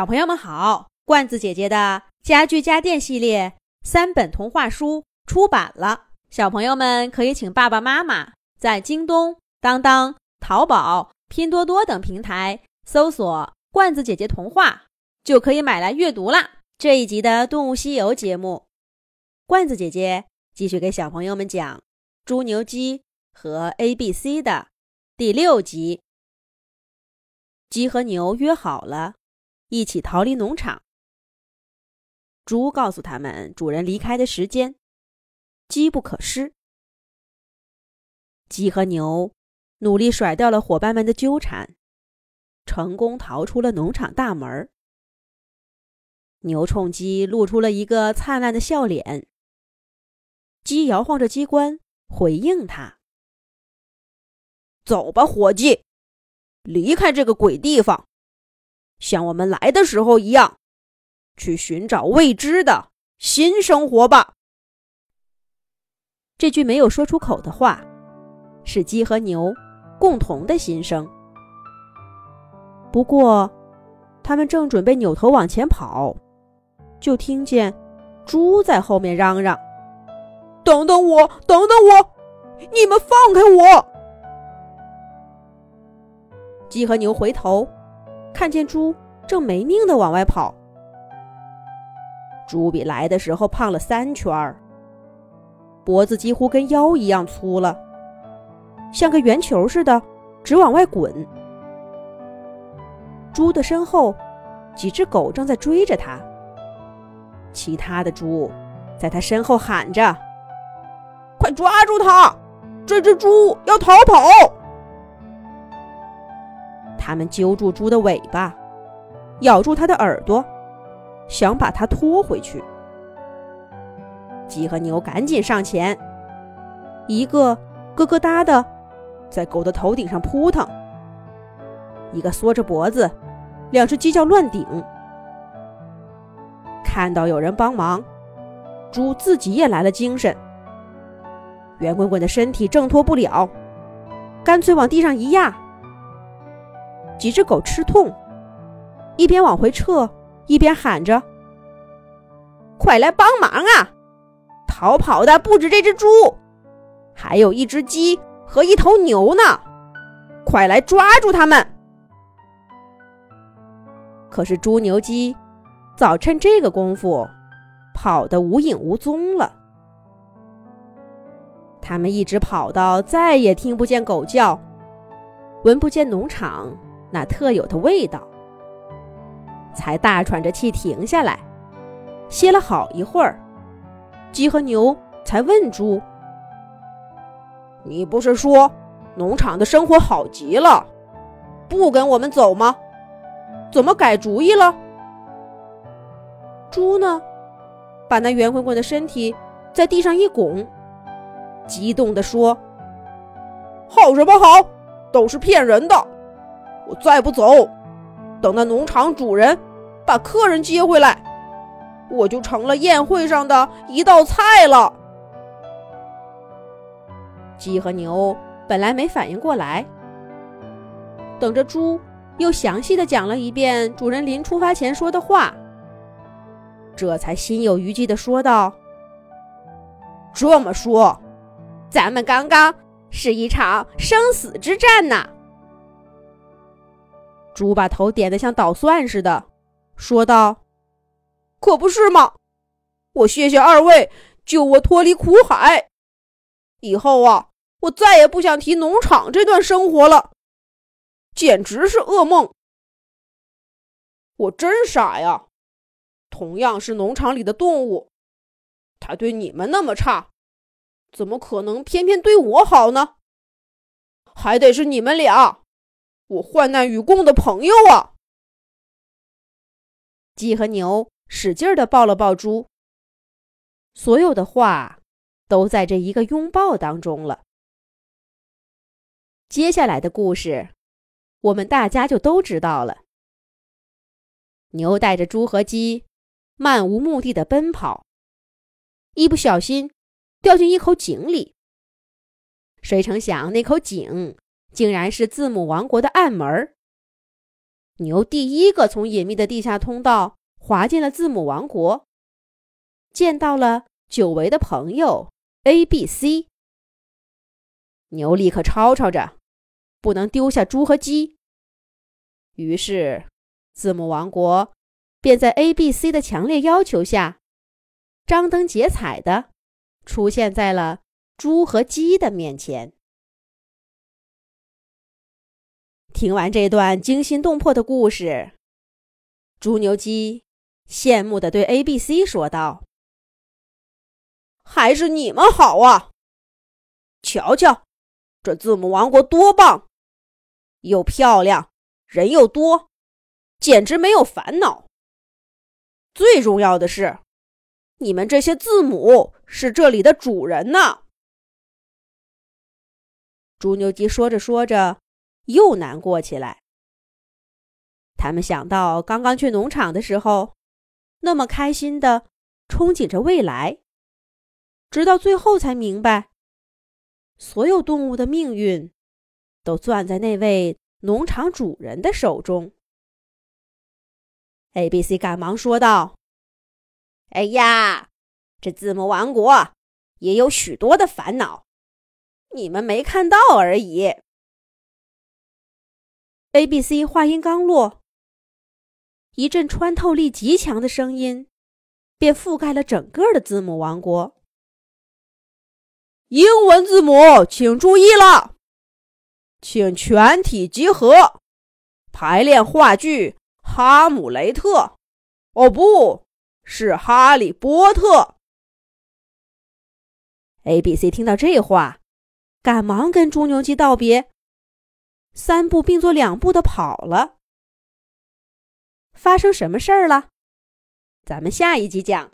小朋友们好，罐子姐姐的家具家电系列三本童话书出版了，小朋友们可以请爸爸妈妈在京东、当当、淘宝、拼多多等平台搜索“罐子姐姐童话”，就可以买来阅读啦。这一集的《动物西游》节目，罐子姐姐继续给小朋友们讲《猪牛鸡和 A B C》的第六集。鸡和牛约好了。一起逃离农场。猪告诉他们主人离开的时间，机不可失。鸡和牛努力甩掉了伙伴们的纠缠，成功逃出了农场大门。牛冲鸡露出了一个灿烂的笑脸。鸡摇晃着机关回应他：“走吧，伙计，离开这个鬼地方。”像我们来的时候一样，去寻找未知的新生活吧。这句没有说出口的话，是鸡和牛共同的心声。不过，他们正准备扭头往前跑，就听见猪在后面嚷嚷：“等等我，等等我，你们放开我！”鸡和牛回头。看见猪正没命的往外跑，猪比来的时候胖了三圈儿，脖子几乎跟腰一样粗了，像个圆球似的，直往外滚。猪的身后，几只狗正在追着它，其他的猪在它身后喊着：“快抓住它！这只猪要逃跑！”他们揪住猪的尾巴，咬住它的耳朵，想把它拖回去。鸡和牛赶紧上前，一个咯咯哒的在狗的头顶上扑腾，一个缩着脖子，两只犄角乱顶。看到有人帮忙，猪自己也来了精神，圆滚滚的身体挣脱不了，干脆往地上一压。几只狗吃痛，一边往回撤，一边喊着：“快来帮忙啊！逃跑的不止这只猪，还有一只鸡和一头牛呢！快来抓住他们！”可是猪牛鸡早趁这个功夫跑得无影无踪了。他们一直跑到再也听不见狗叫，闻不见农场。那特有的味道，才大喘着气停下来，歇了好一会儿。鸡和牛才问猪：“你不是说农场的生活好极了，不跟我们走吗？怎么改主意了？”猪呢，把那圆滚滚的身体在地上一拱，激动地说：“好什么好？都是骗人的！”我再不走，等那农场主人把客人接回来，我就成了宴会上的一道菜了。鸡和牛本来没反应过来，等着猪又详细的讲了一遍主人临出发前说的话，这才心有余悸的说道：“这么说，咱们刚刚是一场生死之战呐！”猪把头点得像捣蒜似的，说道：“可不是嘛！我谢谢二位救我脱离苦海。以后啊，我再也不想提农场这段生活了，简直是噩梦。我真傻呀！同样是农场里的动物，他对你们那么差，怎么可能偏偏对我好呢？还得是你们俩。”我患难与共的朋友啊！鸡和牛使劲的抱了抱猪，所有的话都在这一个拥抱当中了。接下来的故事，我们大家就都知道了。牛带着猪和鸡漫无目的的奔跑，一不小心掉进一口井里。谁成想那口井……竟然是字母王国的暗门牛第一个从隐秘的地下通道滑进了字母王国，见到了久违的朋友 A、B、C。牛立刻吵吵着，不能丢下猪和鸡。于是，字母王国便在 A、B、C 的强烈要求下，张灯结彩的出现在了猪和鸡的面前。听完这段惊心动魄的故事，猪牛鸡羡慕的对 A、B、C 说道：“还是你们好啊！瞧瞧，这字母王国多棒，又漂亮，人又多，简直没有烦恼。最重要的是，你们这些字母是这里的主人呢。”猪牛鸡说着说着。又难过起来。他们想到刚刚去农场的时候，那么开心的憧憬着未来，直到最后才明白，所有动物的命运都攥在那位农场主人的手中。A、B、C 赶忙说道：“哎呀，这字母王国也有许多的烦恼，你们没看到而已。” A、B、C 话音刚落，一阵穿透力极强的声音便覆盖了整个的字母王国。英文字母，请注意了，请全体集合，排练话剧《哈姆雷特》。哦，不是《哈利波特》。A、B、C 听到这话，赶忙跟猪牛鸡道别。三步并作两步的跑了。发生什么事儿了？咱们下一集讲。